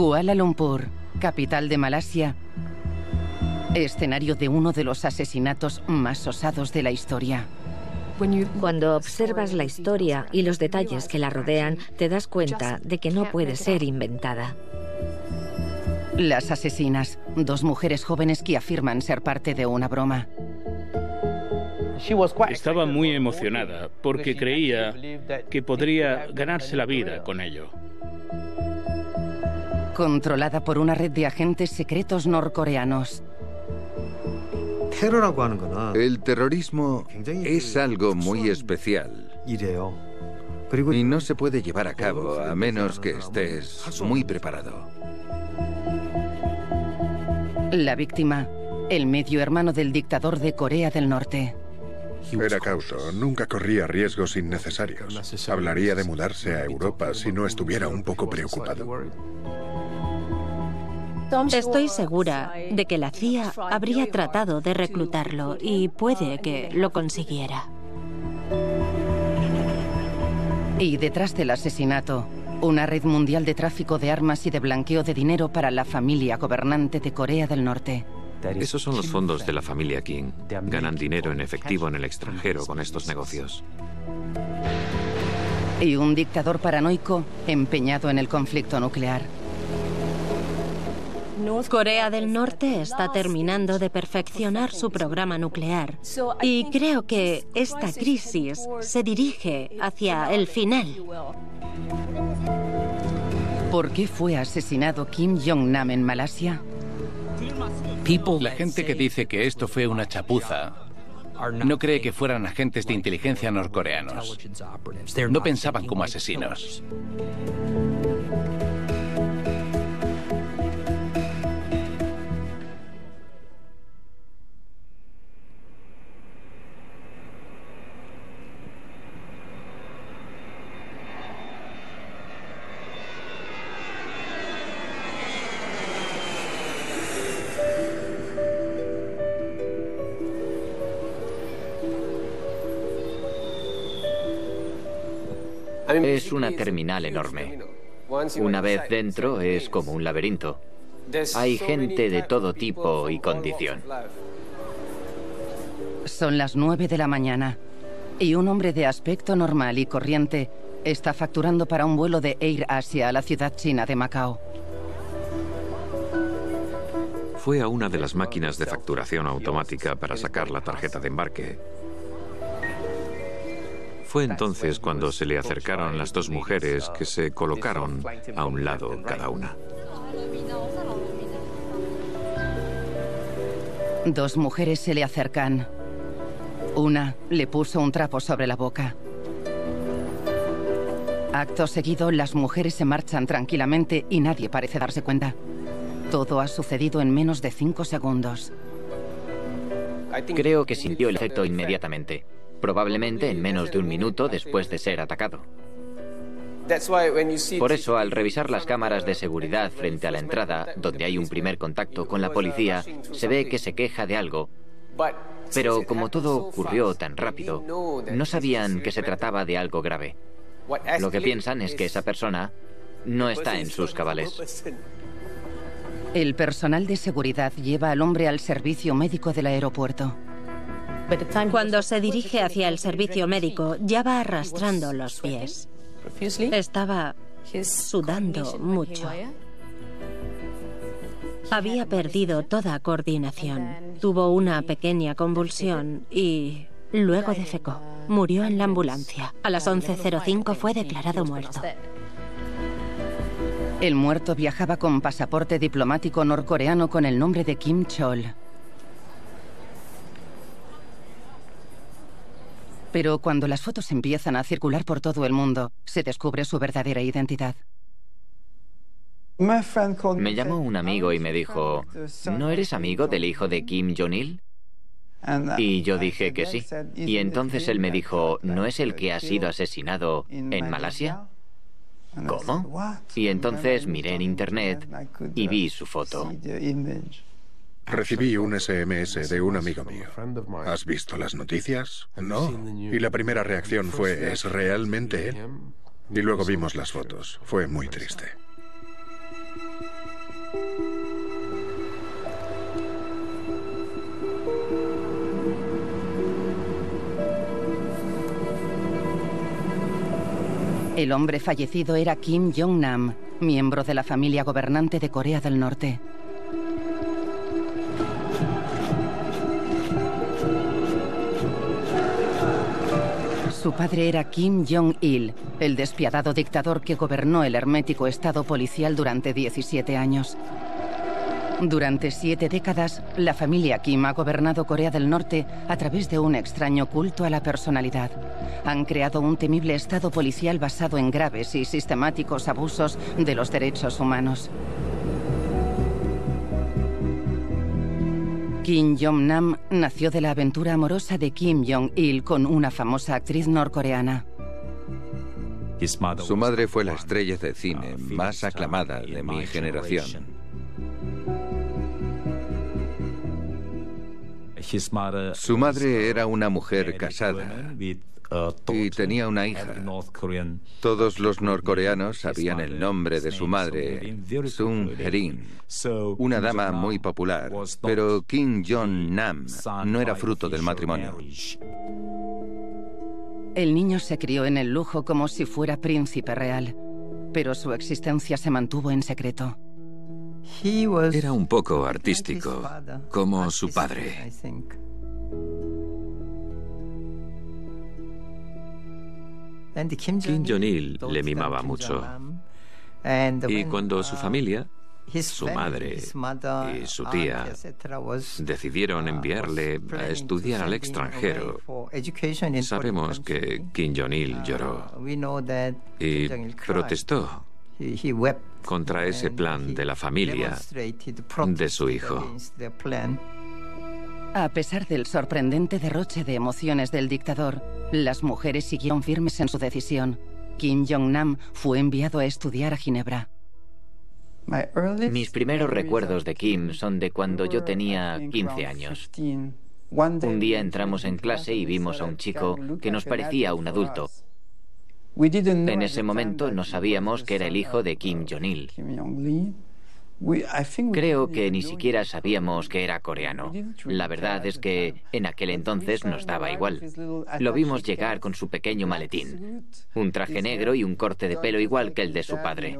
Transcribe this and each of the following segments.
Kuala Lumpur, capital de Malasia, escenario de uno de los asesinatos más osados de la historia. Cuando observas la historia y los detalles que la rodean, te das cuenta de que no puede ser inventada. Las asesinas, dos mujeres jóvenes que afirman ser parte de una broma. Estaba muy emocionada porque creía que podría ganarse la vida con ello. Controlada por una red de agentes secretos norcoreanos. El terrorismo es algo muy especial. Y no se puede llevar a cabo a menos que estés muy preparado. La víctima, el medio hermano del dictador de Corea del Norte. Era cauto, nunca corría riesgos innecesarios. Hablaría de mudarse a Europa si no estuviera un poco preocupado. Estoy segura de que la CIA habría tratado de reclutarlo y puede que lo consiguiera. Y detrás del asesinato, una red mundial de tráfico de armas y de blanqueo de dinero para la familia gobernante de Corea del Norte. Esos son los fondos de la familia Kim. Ganan dinero en efectivo en el extranjero con estos negocios. Y un dictador paranoico empeñado en el conflicto nuclear. Corea del Norte está terminando de perfeccionar su programa nuclear y creo que esta crisis se dirige hacia el final. ¿Por qué fue asesinado Kim Jong-nam en Malasia? La gente que dice que esto fue una chapuza no cree que fueran agentes de inteligencia norcoreanos. No pensaban como asesinos. Es una terminal enorme. Una vez dentro es como un laberinto. Hay gente de todo tipo y condición. Son las nueve de la mañana y un hombre de aspecto normal y corriente está facturando para un vuelo de Air Asia a la ciudad china de Macao. Fue a una de las máquinas de facturación automática para sacar la tarjeta de embarque fue entonces cuando se le acercaron las dos mujeres que se colocaron a un lado cada una. Dos mujeres se le acercan. Una le puso un trapo sobre la boca. Acto seguido, las mujeres se marchan tranquilamente y nadie parece darse cuenta. Todo ha sucedido en menos de cinco segundos. Creo que sintió el efecto inmediatamente probablemente en menos de un minuto después de ser atacado. Por eso, al revisar las cámaras de seguridad frente a la entrada, donde hay un primer contacto con la policía, se ve que se queja de algo. Pero como todo ocurrió tan rápido, no sabían que se trataba de algo grave. Lo que piensan es que esa persona no está en sus cabales. El personal de seguridad lleva al hombre al servicio médico del aeropuerto. Cuando se dirige hacia el servicio médico, ya va arrastrando los pies. Estaba sudando mucho. Había perdido toda coordinación. Tuvo una pequeña convulsión y luego defecó. Murió en la ambulancia. A las 11.05 fue declarado muerto. El muerto viajaba con pasaporte diplomático norcoreano con el nombre de Kim Chol. Pero cuando las fotos empiezan a circular por todo el mundo, se descubre su verdadera identidad. Me llamó un amigo y me dijo, ¿no eres amigo del hijo de Kim Jong-il? Y yo dije que sí. Y entonces él me dijo, ¿no es el que ha sido asesinado en Malasia? ¿Cómo? Y entonces miré en internet y vi su foto. Recibí un SMS de un amigo mío. ¿Has visto las noticias? No. Y la primera reacción fue, ¿es realmente él? Y luego vimos las fotos. Fue muy triste. El hombre fallecido era Kim Jong-nam, miembro de la familia gobernante de Corea del Norte. Su padre era Kim Jong-il, el despiadado dictador que gobernó el hermético estado policial durante 17 años. Durante siete décadas, la familia Kim ha gobernado Corea del Norte a través de un extraño culto a la personalidad. Han creado un temible estado policial basado en graves y sistemáticos abusos de los derechos humanos. Kim Jong-nam nació de la aventura amorosa de Kim Jong-il con una famosa actriz norcoreana. Su madre fue la estrella de cine más aclamada de mi generación. Su madre era una mujer casada y tenía una hija. Todos los norcoreanos sabían el nombre de su madre, Sung Herin, una dama muy popular, pero Kim Jong-nam no era fruto del matrimonio. El niño se crió en el lujo como si fuera príncipe real, pero su existencia se mantuvo en secreto. Era un poco artístico, como su padre. Kim Jong-il le mimaba mucho. Y cuando su familia, su madre y su tía decidieron enviarle a estudiar al extranjero, sabemos que Kim Jong-il lloró. y protestó contra ese plan de la familia de su hijo. A pesar del sorprendente derroche de emociones del dictador, las mujeres siguieron firmes en su decisión. Kim Jong-nam fue enviado a estudiar a Ginebra. Mis primeros recuerdos de Kim son de cuando yo tenía 15 años. Un día entramos en clase y vimos a un chico que nos parecía un adulto. En ese momento no sabíamos que era el hijo de Kim Jong-il. Creo que ni siquiera sabíamos que era coreano. La verdad es que en aquel entonces nos daba igual. Lo vimos llegar con su pequeño maletín, un traje negro y un corte de pelo igual que el de su padre.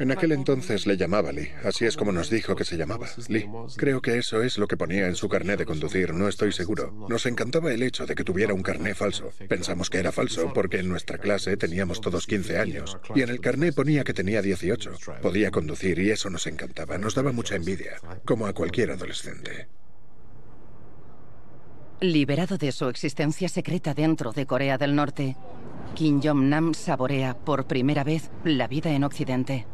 En aquel entonces le llamaba Lee, así es como nos dijo que se llamaba, Lee. Creo que eso es lo que ponía en su carné de conducir, no estoy seguro. Nos encantaba el hecho de que tuviera un carné falso. Pensamos que era falso porque en nuestra clase teníamos todos 15 años y en el carné ponía que tenía 18. Podía conducir y eso nos encantaba, nos daba mucha envidia, como a cualquier adolescente. Liberado de su existencia secreta dentro de Corea del Norte, Kim Jong-nam saborea por primera vez la vida en Occidente.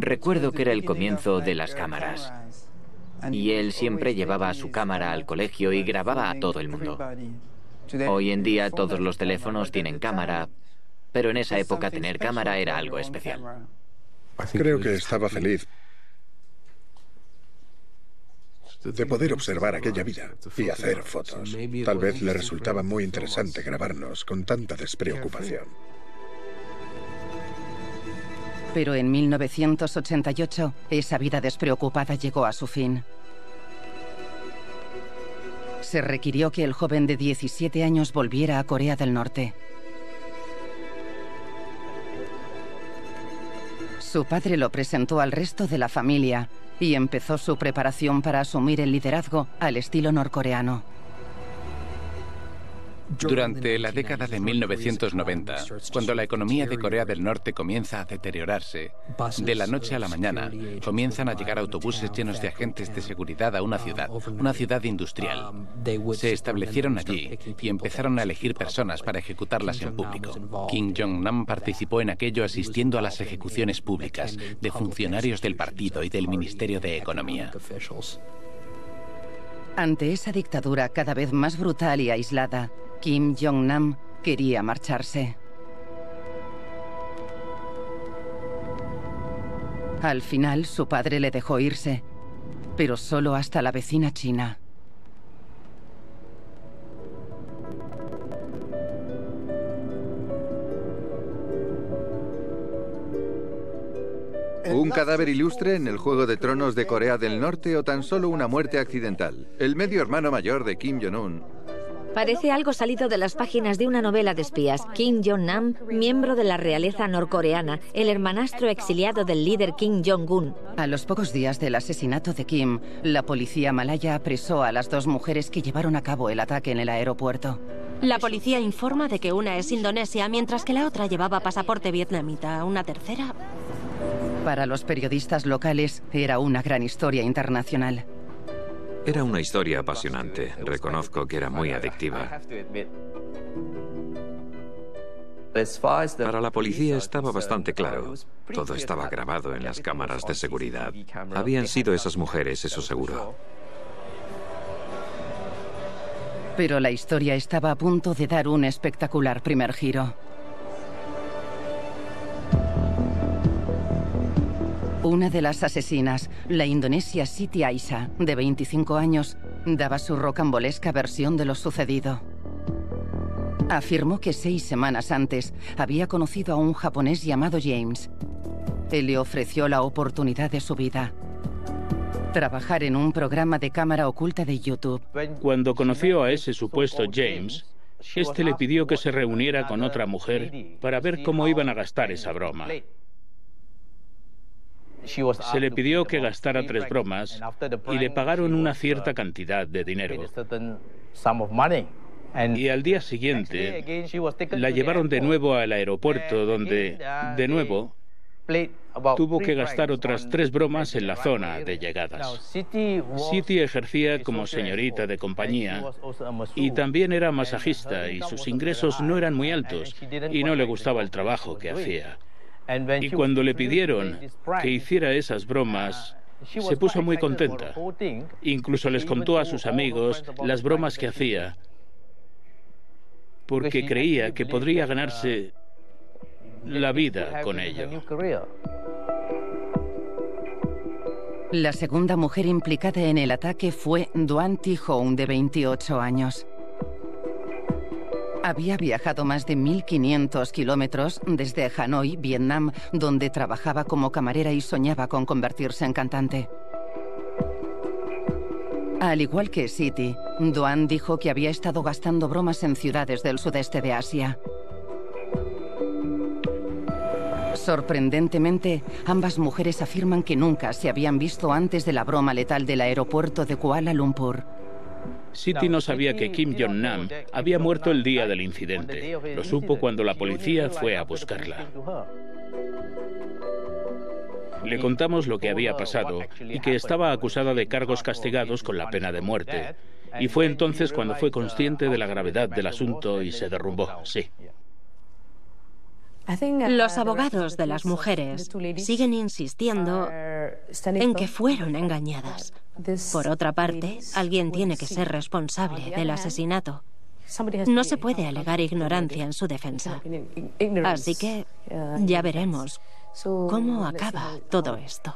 Recuerdo que era el comienzo de las cámaras. Y él siempre llevaba su cámara al colegio y grababa a todo el mundo. Hoy en día todos los teléfonos tienen cámara, pero en esa época tener cámara era algo especial. Creo que estaba feliz de poder observar aquella vida y hacer fotos. Tal vez le resultaba muy interesante grabarnos con tanta despreocupación. Pero en 1988, esa vida despreocupada llegó a su fin. Se requirió que el joven de 17 años volviera a Corea del Norte. Su padre lo presentó al resto de la familia y empezó su preparación para asumir el liderazgo al estilo norcoreano. Durante la década de 1990, cuando la economía de Corea del Norte comienza a deteriorarse, de la noche a la mañana comienzan a llegar autobuses llenos de agentes de seguridad a una ciudad, una ciudad industrial. Se establecieron allí y empezaron a elegir personas para ejecutarlas en público. Kim Jong-nam participó en aquello asistiendo a las ejecuciones públicas de funcionarios del partido y del Ministerio de Economía. Ante esa dictadura cada vez más brutal y aislada, Kim Jong-nam quería marcharse. Al final, su padre le dejó irse, pero solo hasta la vecina China. ¿Un cadáver ilustre en el Juego de Tronos de Corea del Norte o tan solo una muerte accidental? El medio hermano mayor de Kim Jong-un Parece algo salido de las páginas de una novela de espías. Kim Jong-nam, miembro de la realeza norcoreana, el hermanastro exiliado del líder Kim Jong-un. A los pocos días del asesinato de Kim, la policía malaya apresó a las dos mujeres que llevaron a cabo el ataque en el aeropuerto. La policía informa de que una es indonesia, mientras que la otra llevaba pasaporte vietnamita. Una tercera... Para los periodistas locales era una gran historia internacional. Era una historia apasionante. Reconozco que era muy adictiva. Para la policía estaba bastante claro. Todo estaba grabado en las cámaras de seguridad. Habían sido esas mujeres, eso seguro. Pero la historia estaba a punto de dar un espectacular primer giro. Una de las asesinas, la indonesia Siti Aisha, de 25 años, daba su rocambolesca versión de lo sucedido. Afirmó que seis semanas antes había conocido a un japonés llamado James. Él le ofreció la oportunidad de su vida. Trabajar en un programa de cámara oculta de YouTube. Cuando conoció a ese supuesto James, este le pidió que se reuniera con otra mujer para ver cómo iban a gastar esa broma. Se le pidió que gastara tres bromas y le pagaron una cierta cantidad de dinero. Y al día siguiente la llevaron de nuevo al aeropuerto donde, de nuevo, tuvo que gastar otras tres bromas en la zona de llegadas. City ejercía como señorita de compañía y también era masajista y sus ingresos no eran muy altos y no le gustaba el trabajo que hacía. Y cuando le pidieron que hiciera esas bromas, se puso muy contenta. Incluso les contó a sus amigos las bromas que hacía, porque creía que podría ganarse la vida con ello. La segunda mujer implicada en el ataque fue Duan Thi Hong, de 28 años. Había viajado más de 1.500 kilómetros desde Hanoi, Vietnam, donde trabajaba como camarera y soñaba con convertirse en cantante. Al igual que City, Duan dijo que había estado gastando bromas en ciudades del sudeste de Asia. Sorprendentemente, ambas mujeres afirman que nunca se habían visto antes de la broma letal del aeropuerto de Kuala Lumpur. Siti no sabía que Kim Jong-nam había muerto el día del incidente. Lo supo cuando la policía fue a buscarla. Le contamos lo que había pasado y que estaba acusada de cargos castigados con la pena de muerte. Y fue entonces cuando fue consciente de la gravedad del asunto y se derrumbó, sí. Los abogados de las mujeres siguen insistiendo en que fueron engañadas. Por otra parte, alguien tiene que ser responsable del asesinato. No se puede alegar ignorancia en su defensa. Así que ya veremos cómo acaba todo esto.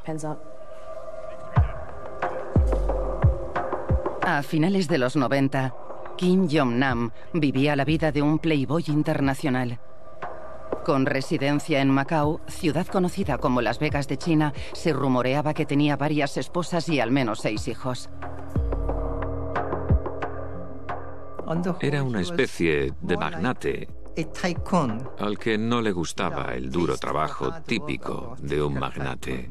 A finales de los 90, Kim Jong-nam vivía la vida de un playboy internacional. Con residencia en Macao, ciudad conocida como Las Vegas de China, se rumoreaba que tenía varias esposas y al menos seis hijos. Era una especie de magnate al que no le gustaba el duro trabajo típico de un magnate.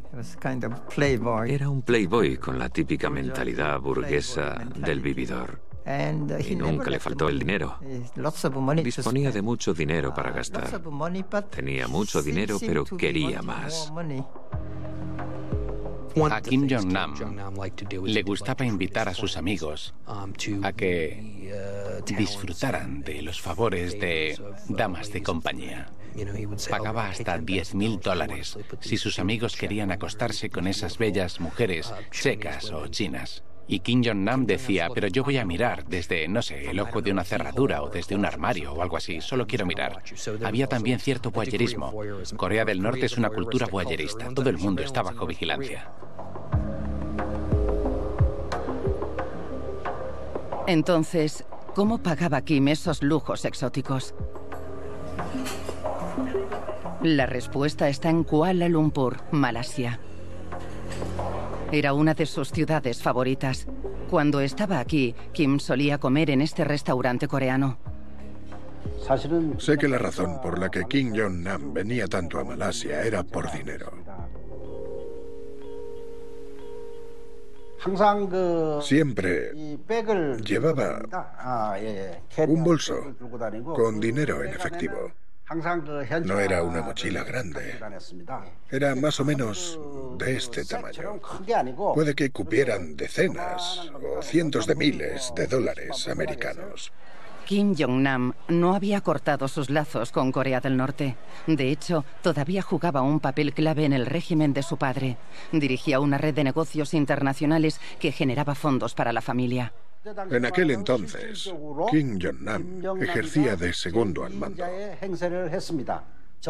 Era un playboy con la típica mentalidad burguesa del vividor. Y nunca le faltó el dinero. Disponía de mucho dinero para gastar. Tenía mucho dinero, pero quería más. A Kim Jong-nam le gustaba invitar a sus amigos a que disfrutaran de los favores de damas de compañía. Pagaba hasta 10 mil dólares si sus amigos querían acostarse con esas bellas mujeres checas o chinas. Y Kim Jong-nam decía, pero yo voy a mirar desde, no sé, el ojo de una cerradura o desde un armario o algo así, solo quiero mirar. Había también cierto voyerismo. Corea del Norte es una cultura voyerista, todo el mundo está bajo vigilancia. Entonces, ¿cómo pagaba Kim esos lujos exóticos? La respuesta está en Kuala Lumpur, Malasia. Era una de sus ciudades favoritas. Cuando estaba aquí, Kim solía comer en este restaurante coreano. Sé que la razón por la que Kim Jong-nam venía tanto a Malasia era por dinero. Siempre llevaba un bolso con dinero en efectivo. No era una mochila grande. Era más o menos de este tamaño. Puede que cupieran decenas o cientos de miles de dólares americanos. Kim Jong-nam no había cortado sus lazos con Corea del Norte. De hecho, todavía jugaba un papel clave en el régimen de su padre. Dirigía una red de negocios internacionales que generaba fondos para la familia. En aquel entonces, Kim Jong-nam ejercía de segundo al mando.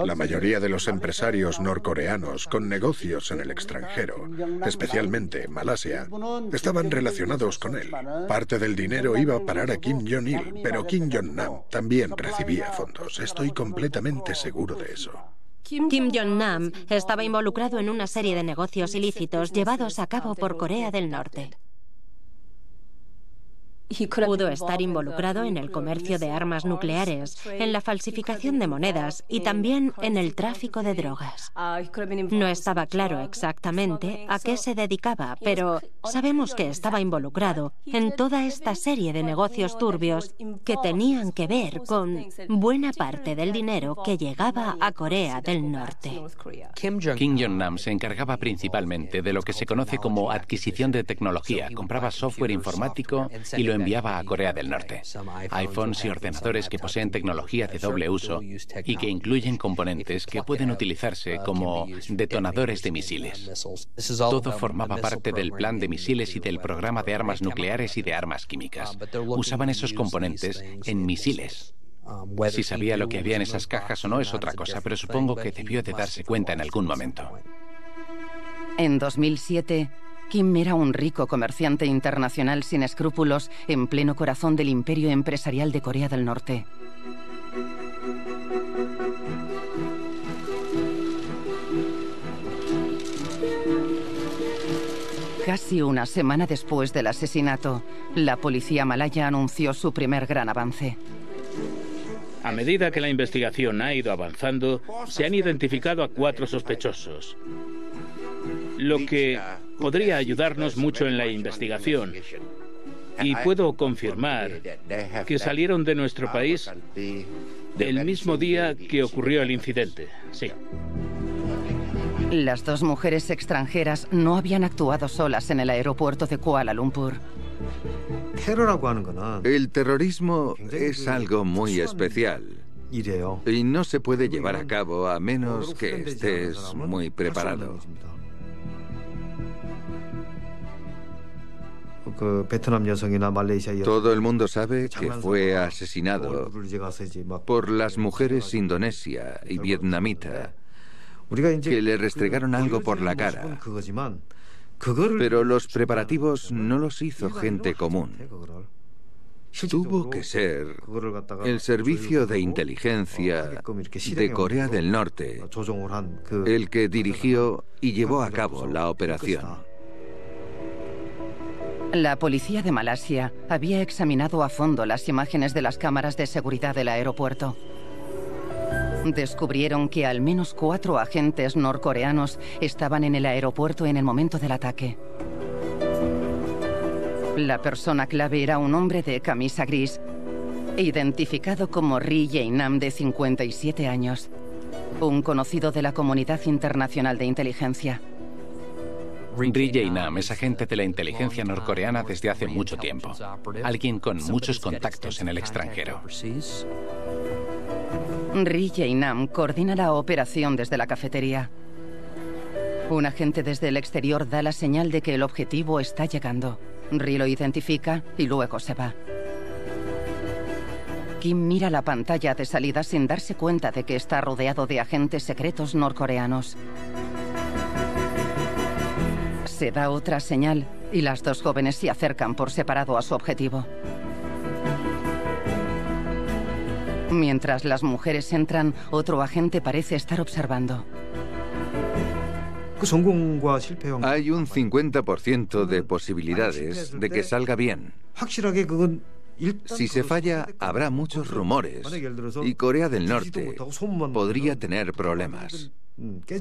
La mayoría de los empresarios norcoreanos con negocios en el extranjero, especialmente en Malasia, estaban relacionados con él. Parte del dinero iba a parar a Kim Jong-il, pero Kim Jong-nam también recibía fondos. Estoy completamente seguro de eso. Kim Jong-nam estaba involucrado en una serie de negocios ilícitos llevados a cabo por Corea del Norte. Pudo estar involucrado en el comercio de armas nucleares, en la falsificación de monedas y también en el tráfico de drogas. No estaba claro exactamente a qué se dedicaba, pero sabemos que estaba involucrado en toda esta serie de negocios turbios que tenían que ver con buena parte del dinero que llegaba a Corea del Norte. Kim Jong-nam se encargaba principalmente de lo que se conoce como adquisición de tecnología. Compraba software informático y lo enviaba a Corea del Norte. iPhones y ordenadores que poseen tecnología de doble uso y que incluyen componentes que pueden utilizarse como detonadores de misiles. Todo formaba parte del plan de misiles y del programa de armas nucleares y de armas químicas. Usaban esos componentes en misiles. Si sabía lo que había en esas cajas o no es otra cosa, pero supongo que debió de darse cuenta en algún momento. En 2007, Kim era un rico comerciante internacional sin escrúpulos en pleno corazón del imperio empresarial de Corea del Norte. Casi una semana después del asesinato, la policía malaya anunció su primer gran avance. A medida que la investigación ha ido avanzando, se han identificado a cuatro sospechosos, lo que podría ayudarnos mucho en la investigación. Y puedo confirmar que salieron de nuestro país el mismo día que ocurrió el incidente. Sí. Las dos mujeres extranjeras no habían actuado solas en el aeropuerto de Kuala Lumpur. El terrorismo es algo muy especial. Y no se puede llevar a cabo a menos que estés muy preparado. Todo el mundo sabe que fue asesinado por las mujeres indonesia y vietnamita. que le restregaron algo por la cara. Pero los preparativos no los hizo gente común. Tuvo que ser el servicio de inteligencia de Corea del Norte el que dirigió y llevó a cabo la operación. La policía de Malasia había examinado a fondo las imágenes de las cámaras de seguridad del aeropuerto. Descubrieron que al menos cuatro agentes norcoreanos estaban en el aeropuerto en el momento del ataque. La persona clave era un hombre de camisa gris, identificado como Ri Jae-nam de 57 años, un conocido de la comunidad internacional de inteligencia. Ri Jae-nam es agente de la inteligencia norcoreana desde hace mucho tiempo, alguien con muchos contactos en el extranjero. Ri Jae-nam coordina la operación desde la cafetería. Un agente desde el exterior da la señal de que el objetivo está llegando. Ri lo identifica y luego se va. Kim mira la pantalla de salida sin darse cuenta de que está rodeado de agentes secretos norcoreanos. Se da otra señal y las dos jóvenes se acercan por separado a su objetivo. Mientras las mujeres entran, otro agente parece estar observando. Hay un 50% de posibilidades de que salga bien. Si se falla, habrá muchos rumores y Corea del Norte podría tener problemas.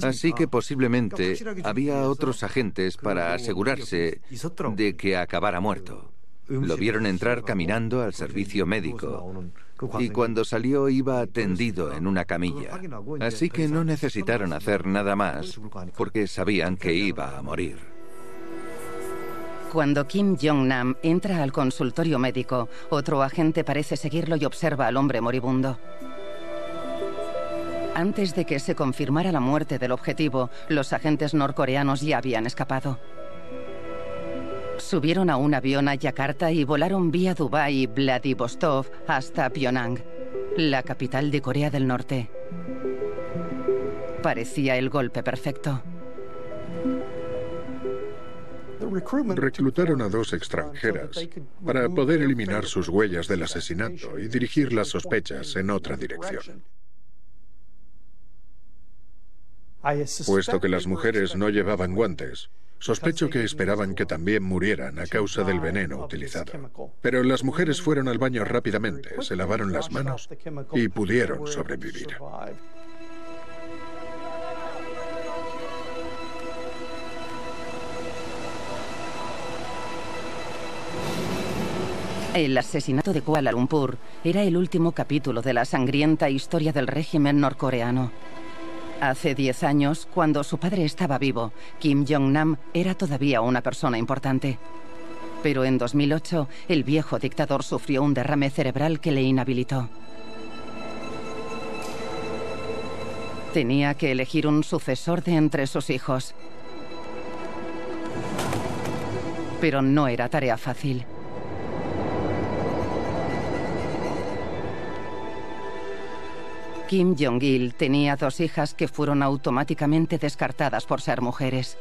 Así que posiblemente había otros agentes para asegurarse de que acabara muerto. Lo vieron entrar caminando al servicio médico y cuando salió iba tendido en una camilla. Así que no necesitaron hacer nada más porque sabían que iba a morir. Cuando Kim Jong-nam entra al consultorio médico, otro agente parece seguirlo y observa al hombre moribundo. Antes de que se confirmara la muerte del objetivo, los agentes norcoreanos ya habían escapado. Subieron a un avión a Yakarta y volaron vía Dubái y Vladivostok hasta Pyongyang, la capital de Corea del Norte. Parecía el golpe perfecto. Reclutaron a dos extranjeras para poder eliminar sus huellas del asesinato y dirigir las sospechas en otra dirección. Puesto que las mujeres no llevaban guantes, Sospecho que esperaban que también murieran a causa del veneno utilizado. Pero las mujeres fueron al baño rápidamente, se lavaron las manos y pudieron sobrevivir. El asesinato de Kuala Lumpur era el último capítulo de la sangrienta historia del régimen norcoreano. Hace 10 años, cuando su padre estaba vivo, Kim Jong-nam era todavía una persona importante. Pero en 2008, el viejo dictador sufrió un derrame cerebral que le inhabilitó. Tenía que elegir un sucesor de entre sus hijos. Pero no era tarea fácil. Kim Jong-il tenía dos hijas que fueron automáticamente descartadas por ser mujeres.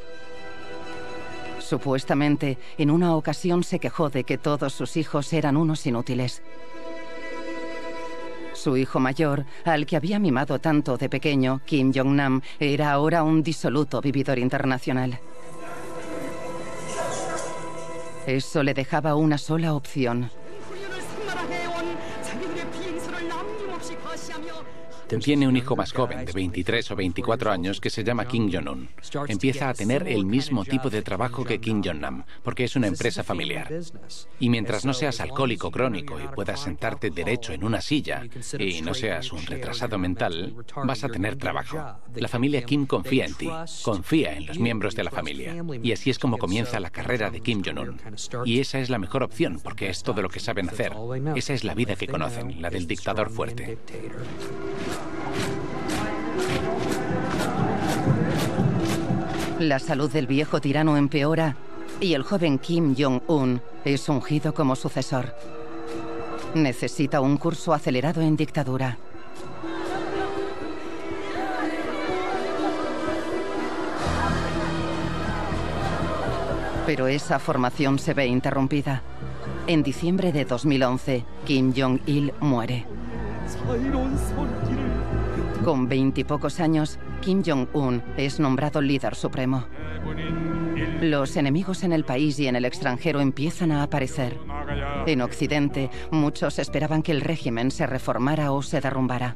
Supuestamente, en una ocasión se quejó de que todos sus hijos eran unos inútiles. Su hijo mayor, al que había mimado tanto de pequeño, Kim Jong-nam, era ahora un disoluto vividor internacional. Eso le dejaba una sola opción. Tiene un hijo más joven, de 23 o 24 años, que se llama Kim Jong-un. Empieza a tener el mismo tipo de trabajo que Kim Jong-nam, porque es una empresa familiar. Y mientras no seas alcohólico crónico y puedas sentarte derecho en una silla y no seas un retrasado mental, vas a tener trabajo. La familia Kim confía en ti, confía en los miembros de la familia. Y así es como comienza la carrera de Kim Jong-un. Y esa es la mejor opción, porque es todo lo que saben hacer. Esa es la vida que conocen, la del dictador fuerte. La salud del viejo tirano empeora y el joven Kim Jong-un es ungido como sucesor. Necesita un curso acelerado en dictadura. Pero esa formación se ve interrumpida. En diciembre de 2011, Kim Jong-il muere. Con veintipocos años, Kim Jong-un es nombrado líder supremo. Los enemigos en el país y en el extranjero empiezan a aparecer. En Occidente, muchos esperaban que el régimen se reformara o se derrumbara.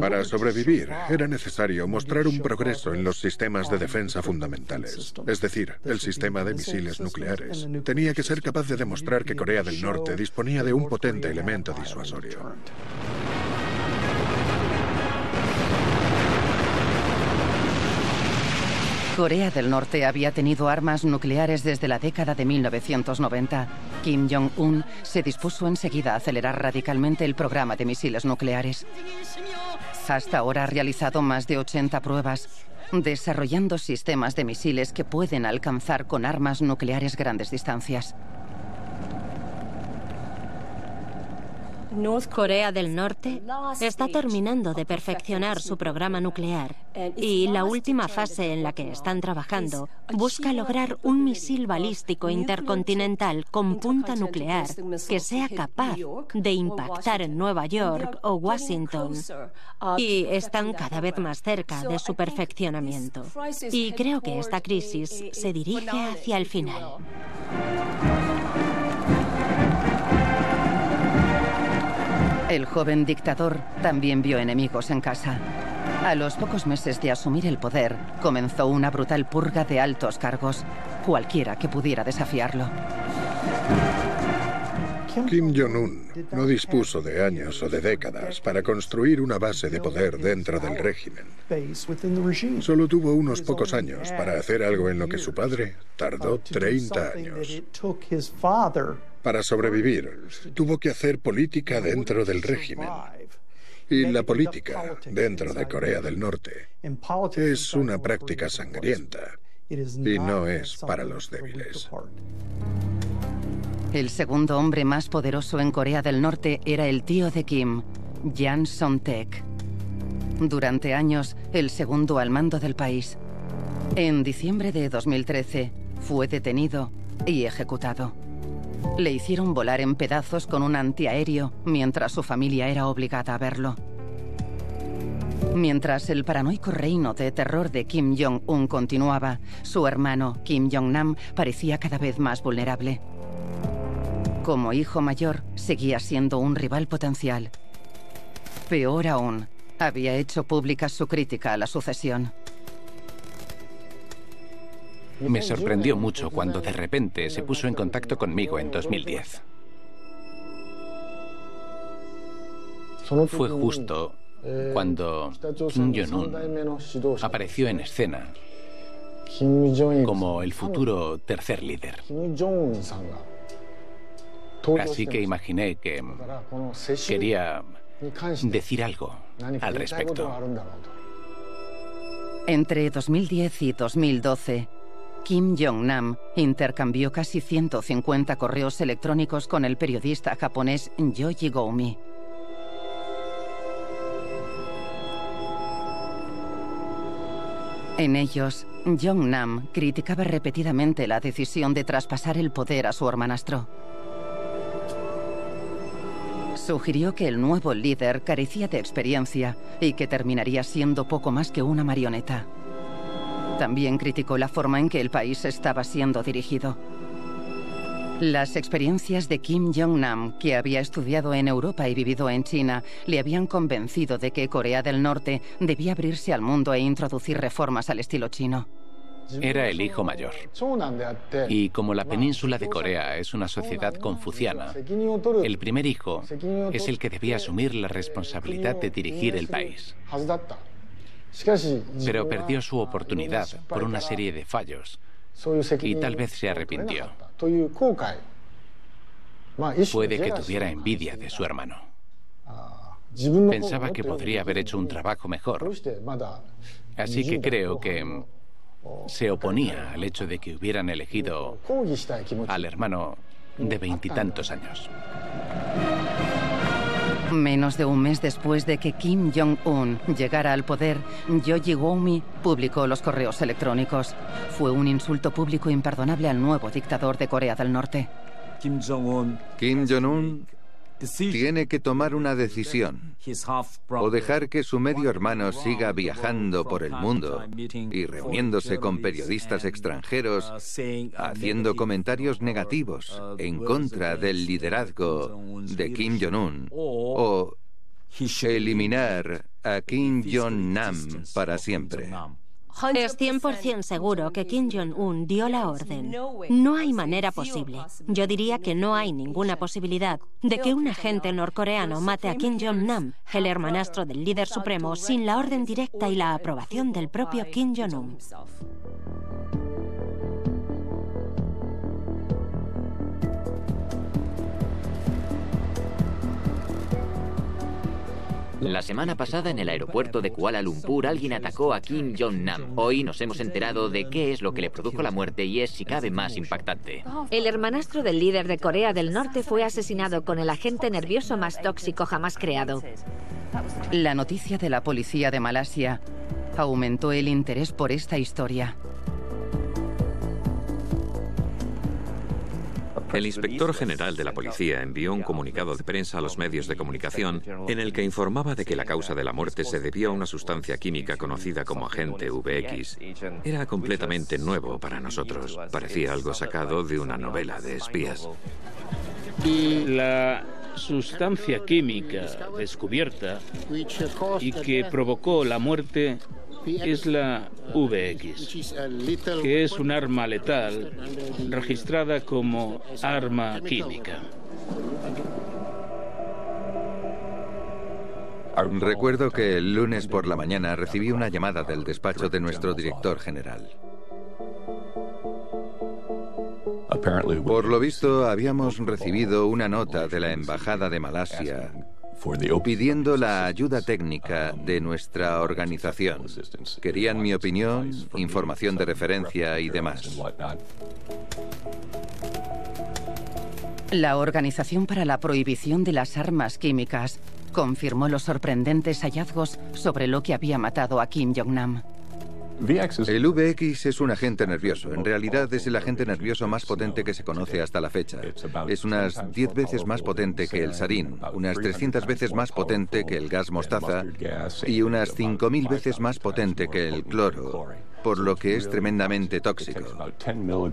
Para sobrevivir era necesario mostrar un progreso en los sistemas de defensa fundamentales, es decir, el sistema de misiles nucleares. Tenía que ser capaz de demostrar que Corea del Norte disponía de un potente elemento disuasorio. Corea del Norte había tenido armas nucleares desde la década de 1990. Kim Jong-un se dispuso enseguida a acelerar radicalmente el programa de misiles nucleares. Hasta ahora ha realizado más de 80 pruebas, desarrollando sistemas de misiles que pueden alcanzar con armas nucleares grandes distancias. Corea del Norte está terminando de perfeccionar su programa nuclear. Y la última fase en la que están trabajando busca lograr un misil balístico intercontinental con punta nuclear que sea capaz de impactar en Nueva York o Washington y están cada vez más cerca de su perfeccionamiento. Y creo que esta crisis se dirige hacia el final. El joven dictador también vio enemigos en casa. A los pocos meses de asumir el poder, comenzó una brutal purga de altos cargos, cualquiera que pudiera desafiarlo. Kim Jong-un no dispuso de años o de décadas para construir una base de poder dentro del régimen. Solo tuvo unos pocos años para hacer algo en lo que su padre tardó 30 años. Para sobrevivir, tuvo que hacer política dentro del régimen. Y la política dentro de Corea del Norte es una práctica sangrienta y no es para los débiles. El segundo hombre más poderoso en Corea del Norte era el tío de Kim, Jan Son-taek. Durante años, el segundo al mando del país. En diciembre de 2013, fue detenido y ejecutado. Le hicieron volar en pedazos con un antiaéreo mientras su familia era obligada a verlo. Mientras el paranoico reino de terror de Kim Jong-un continuaba, su hermano Kim Jong-nam parecía cada vez más vulnerable. Como hijo mayor, seguía siendo un rival potencial. Peor aún, había hecho pública su crítica a la sucesión. Me sorprendió mucho cuando de repente se puso en contacto conmigo en 2010. Fue justo cuando Kim Jong-un apareció en escena como el futuro tercer líder. Así que imaginé que quería decir algo al respecto. Entre 2010 y 2012, Kim Jong-nam intercambió casi 150 correos electrónicos con el periodista japonés Yoji Goumi. En ellos, Jong-nam criticaba repetidamente la decisión de traspasar el poder a su hermanastro. Sugirió que el nuevo líder carecía de experiencia y que terminaría siendo poco más que una marioneta. También criticó la forma en que el país estaba siendo dirigido. Las experiencias de Kim Jong-nam, que había estudiado en Europa y vivido en China, le habían convencido de que Corea del Norte debía abrirse al mundo e introducir reformas al estilo chino. Era el hijo mayor. Y como la península de Corea es una sociedad confuciana, el primer hijo es el que debía asumir la responsabilidad de dirigir el país. Pero perdió su oportunidad por una serie de fallos y tal vez se arrepintió. Puede que tuviera envidia de su hermano. Pensaba que podría haber hecho un trabajo mejor. Así que creo que se oponía al hecho de que hubieran elegido al hermano de veintitantos años. Menos de un mes después de que Kim Jong-un llegara al poder, Yoji Womi publicó los correos electrónicos. Fue un insulto público imperdonable al nuevo dictador de Corea del Norte. Kim Jong-un tiene que tomar una decisión. O dejar que su medio hermano siga viajando por el mundo y reuniéndose con periodistas extranjeros, haciendo comentarios negativos en contra del liderazgo de Kim Jong-un. O eliminar a Kim Jong-nam para siempre. Es 100% seguro que Kim Jong-un dio la orden. No hay manera posible. Yo diría que no hay ninguna posibilidad de que un agente norcoreano mate a Kim Jong-nam, el hermanastro del líder supremo, sin la orden directa y la aprobación del propio Kim Jong-un. La semana pasada en el aeropuerto de Kuala Lumpur alguien atacó a Kim Jong-nam. Hoy nos hemos enterado de qué es lo que le produjo la muerte y es si cabe más impactante. El hermanastro del líder de Corea del Norte fue asesinado con el agente nervioso más tóxico jamás creado. La noticia de la policía de Malasia aumentó el interés por esta historia. El inspector general de la policía envió un comunicado de prensa a los medios de comunicación en el que informaba de que la causa de la muerte se debió a una sustancia química conocida como agente VX. Era completamente nuevo para nosotros. Parecía algo sacado de una novela de espías. La sustancia química descubierta y que provocó la muerte es la VX, que es un arma letal registrada como arma química. Recuerdo que el lunes por la mañana recibí una llamada del despacho de nuestro director general. Por lo visto, habíamos recibido una nota de la Embajada de Malasia pidiendo la ayuda técnica de nuestra organización. Querían mi opinión, información de referencia y demás. La Organización para la Prohibición de las Armas Químicas confirmó los sorprendentes hallazgos sobre lo que había matado a Kim Jong-nam. El VX es un agente nervioso. En realidad es el agente nervioso más potente que se conoce hasta la fecha. Es unas 10 veces más potente que el sarín, unas 300 veces más potente que el gas mostaza y unas 5.000 veces más potente que el cloro por lo que es tremendamente tóxico.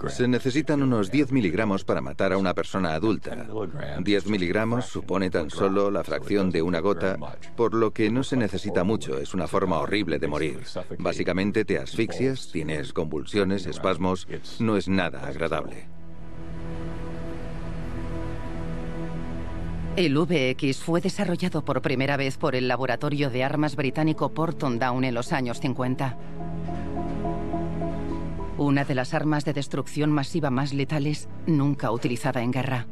Se necesitan unos 10 miligramos para matar a una persona adulta. 10 miligramos supone tan solo la fracción de una gota, por lo que no se necesita mucho, es una forma horrible de morir. Básicamente te asfixias, tienes convulsiones, espasmos, no es nada agradable. El VX fue desarrollado por primera vez por el laboratorio de armas británico Porton Down en los años 50. Una de las armas de destrucción masiva más letales nunca utilizada en guerra.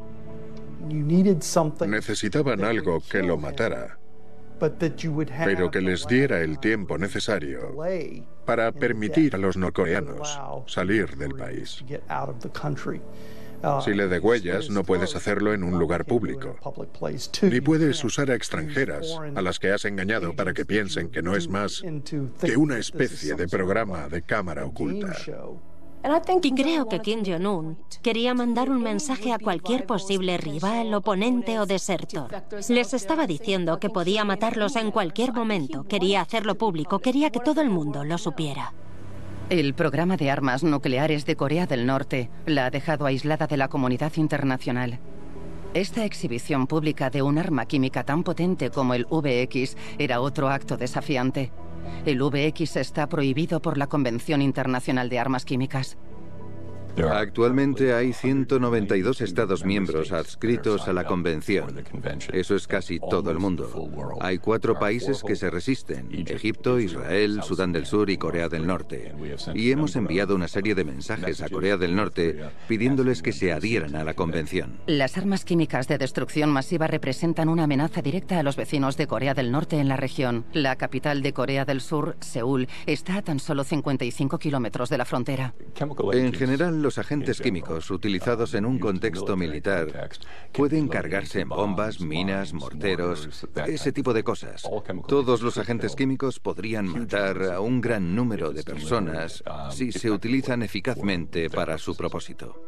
Necesitaban algo que lo matara, pero que les diera el tiempo necesario para permitir a los norcoreanos salir del país. Si le degüellas, no puedes hacerlo en un lugar público. Ni puedes usar a extranjeras a las que has engañado para que piensen que no es más que una especie de programa de cámara oculta. Y creo que Kim Jong-un quería mandar un mensaje a cualquier posible rival, oponente o desertor. Les estaba diciendo que podía matarlos en cualquier momento. Quería hacerlo público, quería que todo el mundo lo supiera. El programa de armas nucleares de Corea del Norte la ha dejado aislada de la comunidad internacional. Esta exhibición pública de un arma química tan potente como el VX era otro acto desafiante. El VX está prohibido por la Convención Internacional de Armas Químicas. Actualmente hay 192 Estados miembros adscritos a la Convención. Eso es casi todo el mundo. Hay cuatro países que se resisten, Egipto, Israel, Sudán del Sur y Corea del Norte. Y hemos enviado una serie de mensajes a Corea del Norte pidiéndoles que se adhieran a la Convención. Las armas químicas de destrucción masiva representan una amenaza directa a los vecinos de Corea del Norte en la región. La capital de Corea del Sur, Seúl, está a tan solo 55 kilómetros de la frontera. En general, los agentes químicos utilizados en un contexto militar pueden cargarse en bombas, minas, morteros, ese tipo de cosas. Todos los agentes químicos podrían matar a un gran número de personas si se utilizan eficazmente para su propósito.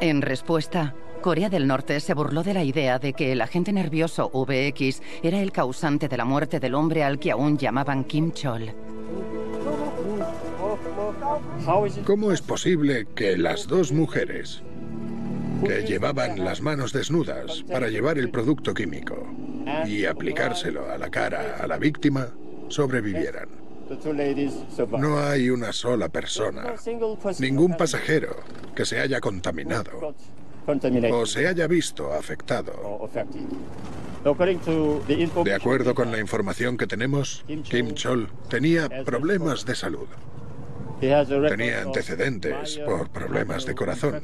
En respuesta, Corea del Norte se burló de la idea de que el agente nervioso VX era el causante de la muerte del hombre al que aún llamaban Kim Chol. ¿Cómo es posible que las dos mujeres que llevaban las manos desnudas para llevar el producto químico y aplicárselo a la cara a la víctima sobrevivieran? No hay una sola persona, ningún pasajero que se haya contaminado o se haya visto afectado. De acuerdo con la información que tenemos, Kim Chol tenía problemas de salud. Tenía antecedentes por problemas de corazón.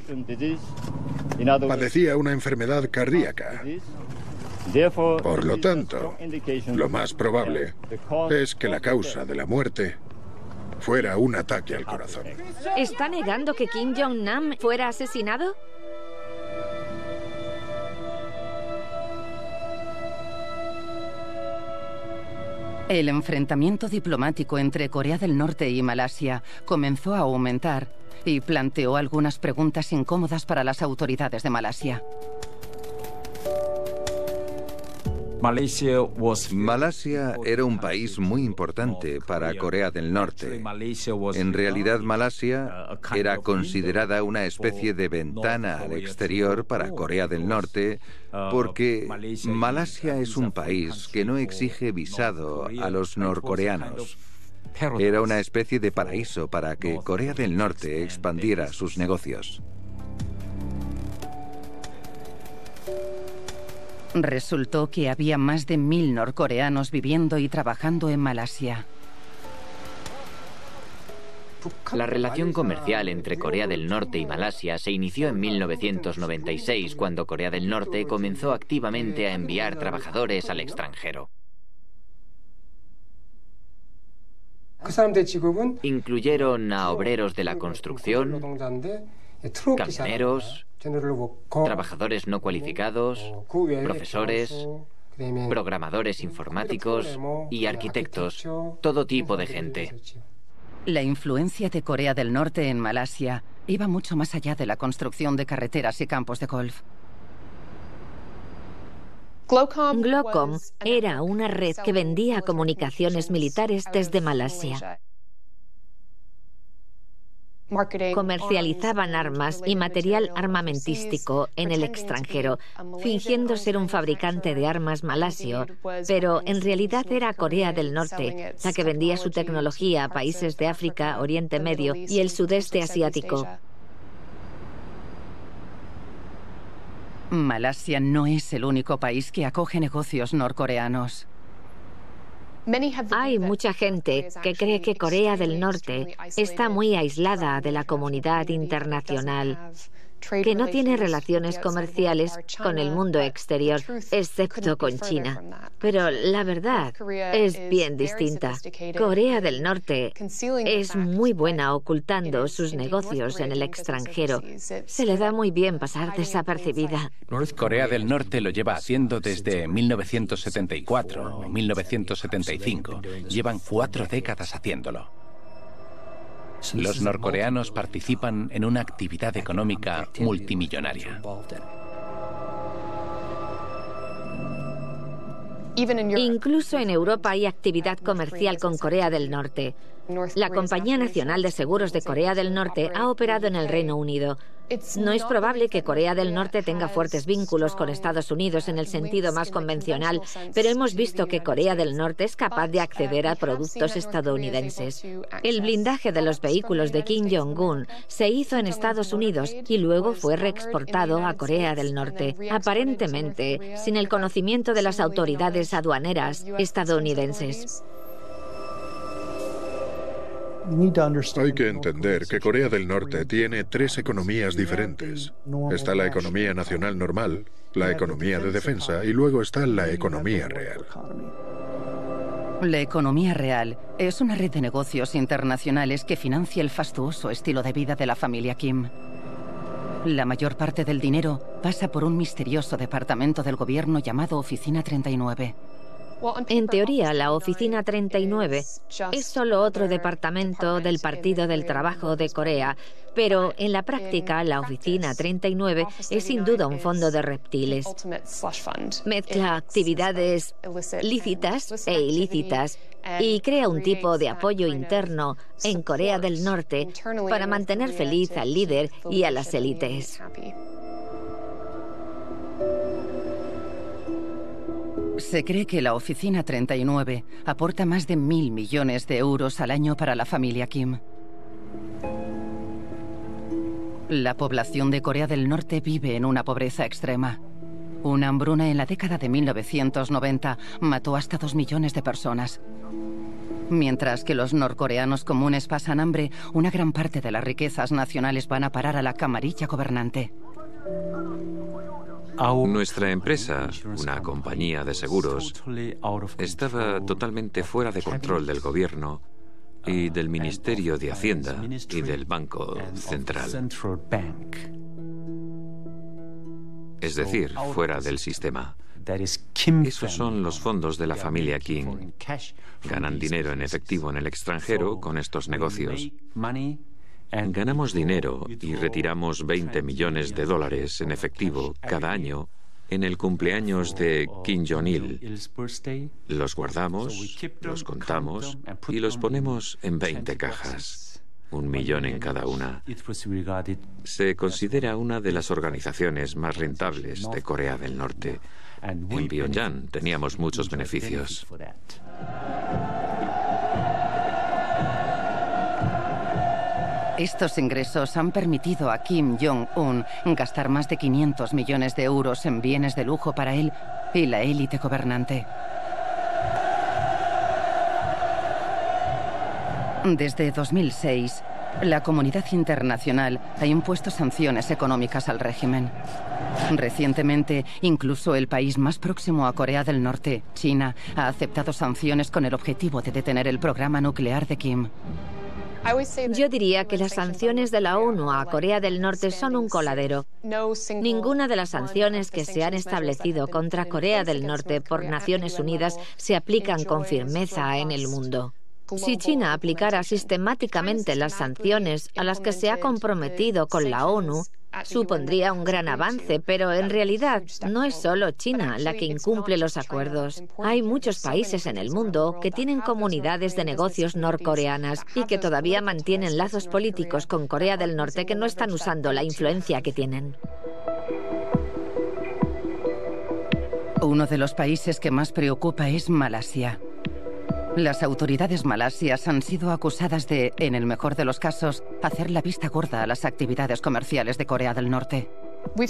Padecía una enfermedad cardíaca. Por lo tanto, lo más probable es que la causa de la muerte fuera un ataque al corazón. ¿Está negando que Kim Jong-nam fuera asesinado? El enfrentamiento diplomático entre Corea del Norte y Malasia comenzó a aumentar y planteó algunas preguntas incómodas para las autoridades de Malasia. Malasia era un país muy importante para Corea del Norte. En realidad, Malasia era considerada una especie de ventana al exterior para Corea del Norte porque Malasia es un país que no exige visado a los norcoreanos. Era una especie de paraíso para que Corea del Norte expandiera sus negocios. Resultó que había más de mil norcoreanos viviendo y trabajando en Malasia. La relación comercial entre Corea del Norte y Malasia se inició en 1996, cuando Corea del Norte comenzó activamente a enviar trabajadores al extranjero. Incluyeron a obreros de la construcción, camioneros, trabajadores no cualificados, profesores, programadores informáticos y arquitectos, todo tipo de gente. La influencia de Corea del Norte en Malasia iba mucho más allá de la construcción de carreteras y campos de golf. Glocom era una red que vendía comunicaciones militares desde Malasia. Comercializaban armas y material armamentístico en el extranjero, fingiendo ser un fabricante de armas malasio, pero en realidad era Corea del Norte la que vendía su tecnología a países de África, Oriente Medio y el sudeste asiático. Malasia no es el único país que acoge negocios norcoreanos. Hay mucha gente que cree que Corea del Norte está muy aislada de la comunidad internacional que no tiene relaciones comerciales con el mundo exterior, excepto con China. Pero la verdad es bien distinta. Corea del Norte es muy buena ocultando sus negocios en el extranjero. Se le da muy bien pasar desapercibida. Corea del Norte lo lleva haciendo desde 1974 o 1975. Llevan cuatro décadas haciéndolo. Los norcoreanos participan en una actividad económica multimillonaria. Incluso en Europa hay actividad comercial con Corea del Norte. La Compañía Nacional de Seguros de Corea del Norte ha operado en el Reino Unido. No es probable que Corea del Norte tenga fuertes vínculos con Estados Unidos en el sentido más convencional, pero hemos visto que Corea del Norte es capaz de acceder a productos estadounidenses. El blindaje de los vehículos de Kim Jong-un se hizo en Estados Unidos y luego fue reexportado a Corea del Norte, aparentemente sin el conocimiento de las autoridades aduaneras estadounidenses. Hay que entender que Corea del Norte tiene tres economías diferentes. Está la economía nacional normal, la economía de defensa y luego está la economía real. La economía real es una red de negocios internacionales que financia el fastuoso estilo de vida de la familia Kim. La mayor parte del dinero pasa por un misterioso departamento del gobierno llamado Oficina 39. En teoría, la Oficina 39 es solo otro departamento del Partido del Trabajo de Corea, pero en la práctica la Oficina 39 es sin duda un fondo de reptiles. Mezcla actividades lícitas e ilícitas y crea un tipo de apoyo interno en Corea del Norte para mantener feliz al líder y a las élites. Se cree que la Oficina 39 aporta más de mil millones de euros al año para la familia Kim. La población de Corea del Norte vive en una pobreza extrema. Una hambruna en la década de 1990 mató hasta dos millones de personas. Mientras que los norcoreanos comunes pasan hambre, una gran parte de las riquezas nacionales van a parar a la camarilla gobernante. Nuestra empresa, una compañía de seguros, estaba totalmente fuera de control del gobierno y del Ministerio de Hacienda y del Banco Central. Es decir, fuera del sistema. Esos son los fondos de la familia King. Ganan dinero en efectivo en el extranjero con estos negocios. Ganamos dinero y retiramos 20 millones de dólares en efectivo cada año en el cumpleaños de Kim Jong-il. Los guardamos, los contamos y los ponemos en 20 cajas, un millón en cada una. Se considera una de las organizaciones más rentables de Corea del Norte. En Pyongyang teníamos muchos beneficios. Estos ingresos han permitido a Kim Jong-un gastar más de 500 millones de euros en bienes de lujo para él y la élite gobernante. Desde 2006, la comunidad internacional ha impuesto sanciones económicas al régimen. Recientemente, incluso el país más próximo a Corea del Norte, China, ha aceptado sanciones con el objetivo de detener el programa nuclear de Kim. Yo diría que las sanciones de la ONU a Corea del Norte son un coladero. Ninguna de las sanciones que se han establecido contra Corea del Norte por Naciones Unidas se aplican con firmeza en el mundo. Si China aplicara sistemáticamente las sanciones a las que se ha comprometido con la ONU, supondría un gran avance, pero en realidad no es solo China la que incumple los acuerdos. Hay muchos países en el mundo que tienen comunidades de negocios norcoreanas y que todavía mantienen lazos políticos con Corea del Norte que no están usando la influencia que tienen. Uno de los países que más preocupa es Malasia. Las autoridades malasias han sido acusadas de, en el mejor de los casos, hacer la vista gorda a las actividades comerciales de Corea del Norte.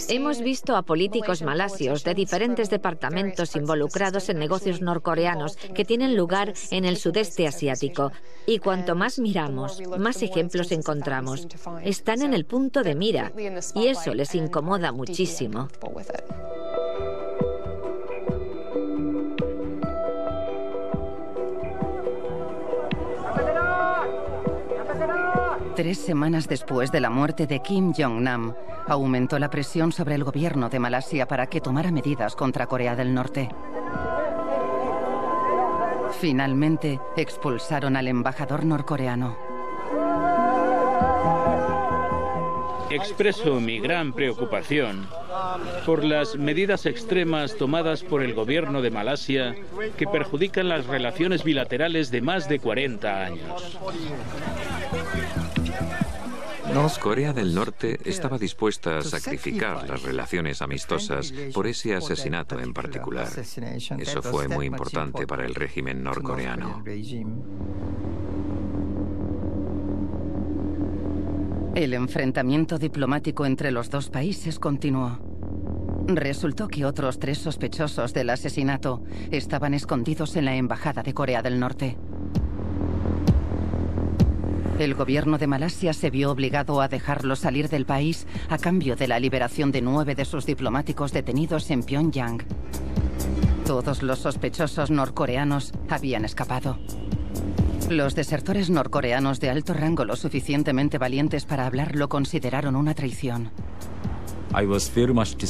Hemos visto a políticos malasios de diferentes departamentos involucrados en negocios norcoreanos que tienen lugar en el sudeste asiático. Y cuanto más miramos, más ejemplos encontramos. Están en el punto de mira y eso les incomoda muchísimo. Tres semanas después de la muerte de Kim Jong-nam, aumentó la presión sobre el gobierno de Malasia para que tomara medidas contra Corea del Norte. Finalmente, expulsaron al embajador norcoreano. Expreso mi gran preocupación por las medidas extremas tomadas por el gobierno de Malasia que perjudican las relaciones bilaterales de más de 40 años. Corea del Norte estaba dispuesta a sacrificar las relaciones amistosas por ese asesinato en particular. Eso fue muy importante para el régimen norcoreano. El enfrentamiento diplomático entre los dos países continuó. Resultó que otros tres sospechosos del asesinato estaban escondidos en la Embajada de Corea del Norte. El gobierno de Malasia se vio obligado a dejarlo salir del país a cambio de la liberación de nueve de sus diplomáticos detenidos en Pyongyang. Todos los sospechosos norcoreanos habían escapado. Los desertores norcoreanos de alto rango lo suficientemente valientes para hablar lo consideraron una traición.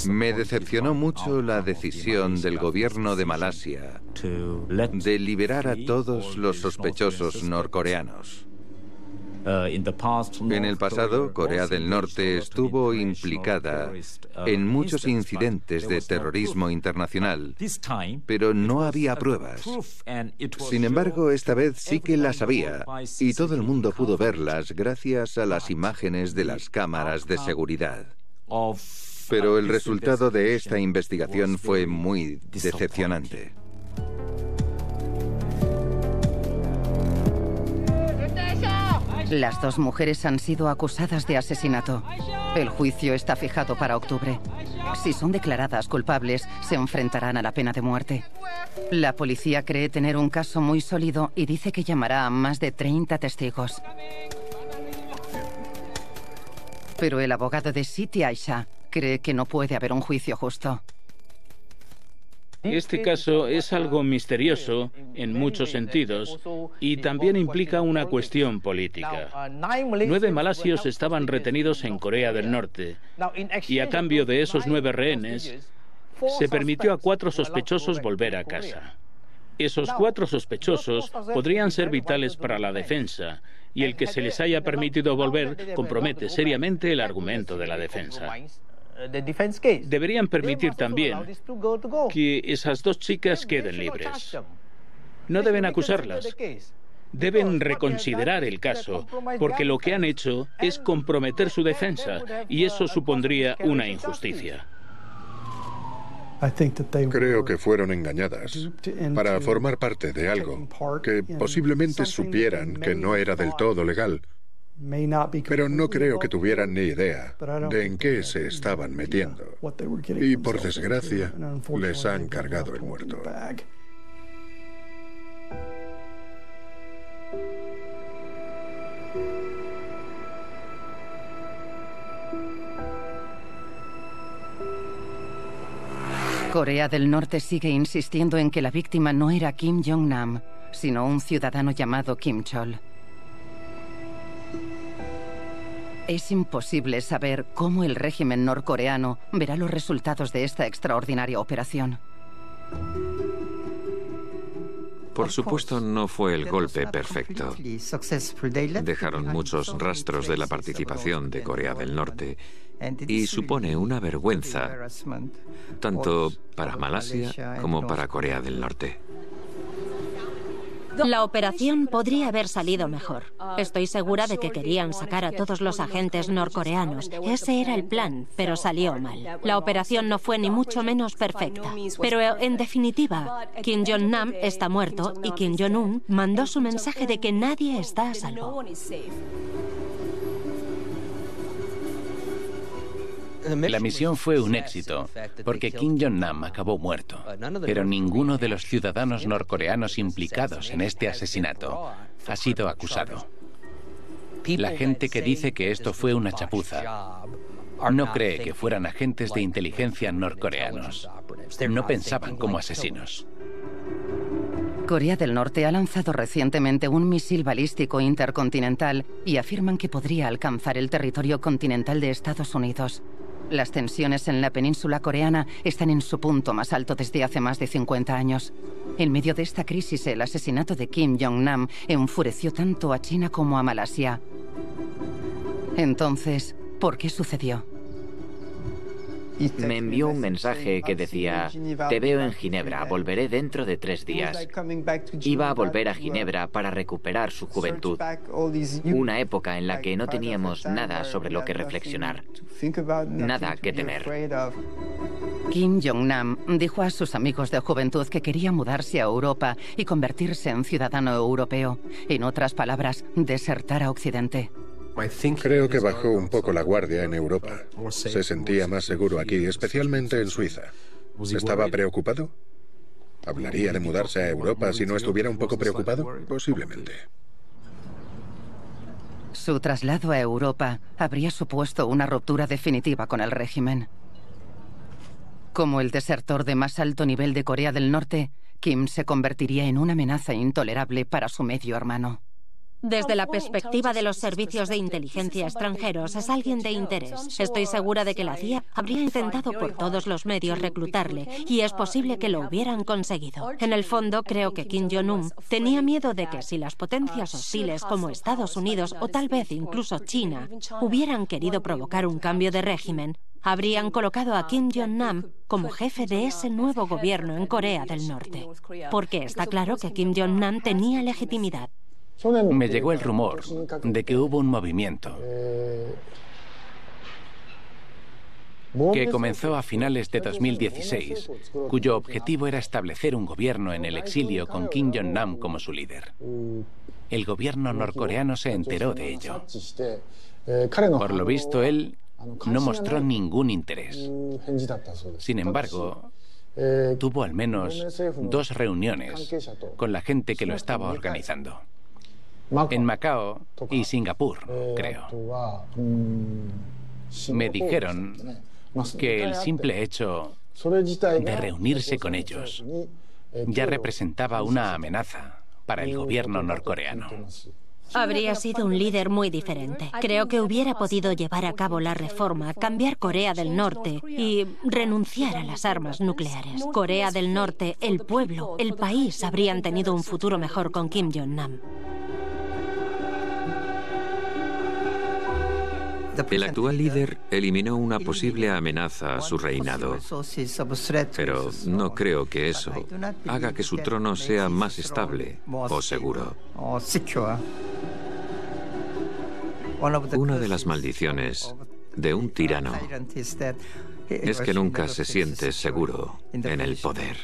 Me decepcionó mucho la decisión del gobierno de Malasia de liberar a todos los sospechosos norcoreanos. Uh, en el pasado, Corea del Norte estuvo implicada uh, en muchos incidentes de terrorismo internacional, pero no había pruebas. Sin embargo, esta vez sí que las había, y todo el mundo pudo verlas gracias a las imágenes de las cámaras de seguridad. Pero el resultado de esta investigación fue muy decepcionante. Las dos mujeres han sido acusadas de asesinato. El juicio está fijado para octubre. Si son declaradas culpables, se enfrentarán a la pena de muerte. La policía cree tener un caso muy sólido y dice que llamará a más de 30 testigos. Pero el abogado de Siti Aisha cree que no puede haber un juicio justo. Este caso es algo misterioso en muchos sentidos y también implica una cuestión política. Nueve malasios estaban retenidos en Corea del Norte y a cambio de esos nueve rehenes se permitió a cuatro sospechosos volver a casa. Esos cuatro sospechosos podrían ser vitales para la defensa y el que se les haya permitido volver compromete seriamente el argumento de la defensa. Deberían permitir también que esas dos chicas queden libres. No deben acusarlas. Deben reconsiderar el caso, porque lo que han hecho es comprometer su defensa y eso supondría una injusticia. Creo que fueron engañadas para formar parte de algo que posiblemente supieran que no era del todo legal, pero no creo que tuvieran ni idea de en qué se estaban metiendo. Y por desgracia, les han cargado el muerto. Corea del Norte sigue insistiendo en que la víctima no era Kim Jong-nam, sino un ciudadano llamado Kim Chol. Es imposible saber cómo el régimen norcoreano verá los resultados de esta extraordinaria operación. Por supuesto, no fue el golpe perfecto. Dejaron muchos rastros de la participación de Corea del Norte y supone una vergüenza tanto para Malasia como para Corea del Norte. La operación podría haber salido mejor. Estoy segura de que querían sacar a todos los agentes norcoreanos. Ese era el plan, pero salió mal. La operación no fue ni mucho menos perfecta. Pero en definitiva, Kim Jong-nam está muerto y Kim Jong-un mandó su mensaje de que nadie está a salvo. La misión fue un éxito, porque Kim Jong-nam acabó muerto, pero ninguno de los ciudadanos norcoreanos implicados en este asesinato ha sido acusado. La gente que dice que esto fue una chapuza no cree que fueran agentes de inteligencia norcoreanos. No pensaban como asesinos. Corea del Norte ha lanzado recientemente un misil balístico intercontinental y afirman que podría alcanzar el territorio continental de Estados Unidos. Las tensiones en la península coreana están en su punto más alto desde hace más de 50 años. En medio de esta crisis, el asesinato de Kim Jong-nam enfureció tanto a China como a Malasia. Entonces, ¿por qué sucedió? Me envió un mensaje que decía, te veo en Ginebra, volveré dentro de tres días. Iba a volver a Ginebra para recuperar su juventud, una época en la que no teníamos nada sobre lo que reflexionar, nada que temer. Kim Jong-nam dijo a sus amigos de juventud que quería mudarse a Europa y convertirse en ciudadano europeo. En otras palabras, desertar a Occidente. Creo que bajó un poco la guardia en Europa. Se sentía más seguro aquí, especialmente en Suiza. ¿Estaba preocupado? ¿Hablaría de mudarse a Europa si no estuviera un poco preocupado? Posiblemente. Su traslado a Europa habría supuesto una ruptura definitiva con el régimen. Como el desertor de más alto nivel de Corea del Norte, Kim se convertiría en una amenaza intolerable para su medio hermano. Desde la perspectiva de los servicios de inteligencia extranjeros, es alguien de interés. Estoy segura de que la CIA habría intentado por todos los medios reclutarle y es posible que lo hubieran conseguido. En el fondo, creo que Kim Jong-un tenía miedo de que si las potencias hostiles como Estados Unidos o tal vez incluso China hubieran querido provocar un cambio de régimen, habrían colocado a Kim Jong-nam como jefe de ese nuevo gobierno en Corea del Norte. Porque está claro que Kim Jong-nam tenía legitimidad. Me llegó el rumor de que hubo un movimiento que comenzó a finales de 2016, cuyo objetivo era establecer un gobierno en el exilio con Kim Jong-nam como su líder. El gobierno norcoreano se enteró de ello. Por lo visto, él no mostró ningún interés. Sin embargo, tuvo al menos dos reuniones con la gente que lo estaba organizando. En Macao y Singapur, creo. Me dijeron que el simple hecho de reunirse con ellos ya representaba una amenaza para el gobierno norcoreano. Habría sido un líder muy diferente. Creo que hubiera podido llevar a cabo la reforma, cambiar Corea del Norte y renunciar a las armas nucleares. Corea del Norte, el pueblo, el país habrían tenido un futuro mejor con Kim Jong-nam. El actual líder eliminó una posible amenaza a su reinado, pero no creo que eso haga que su trono sea más estable o seguro. Una de las maldiciones de un tirano es que nunca se siente seguro en el poder.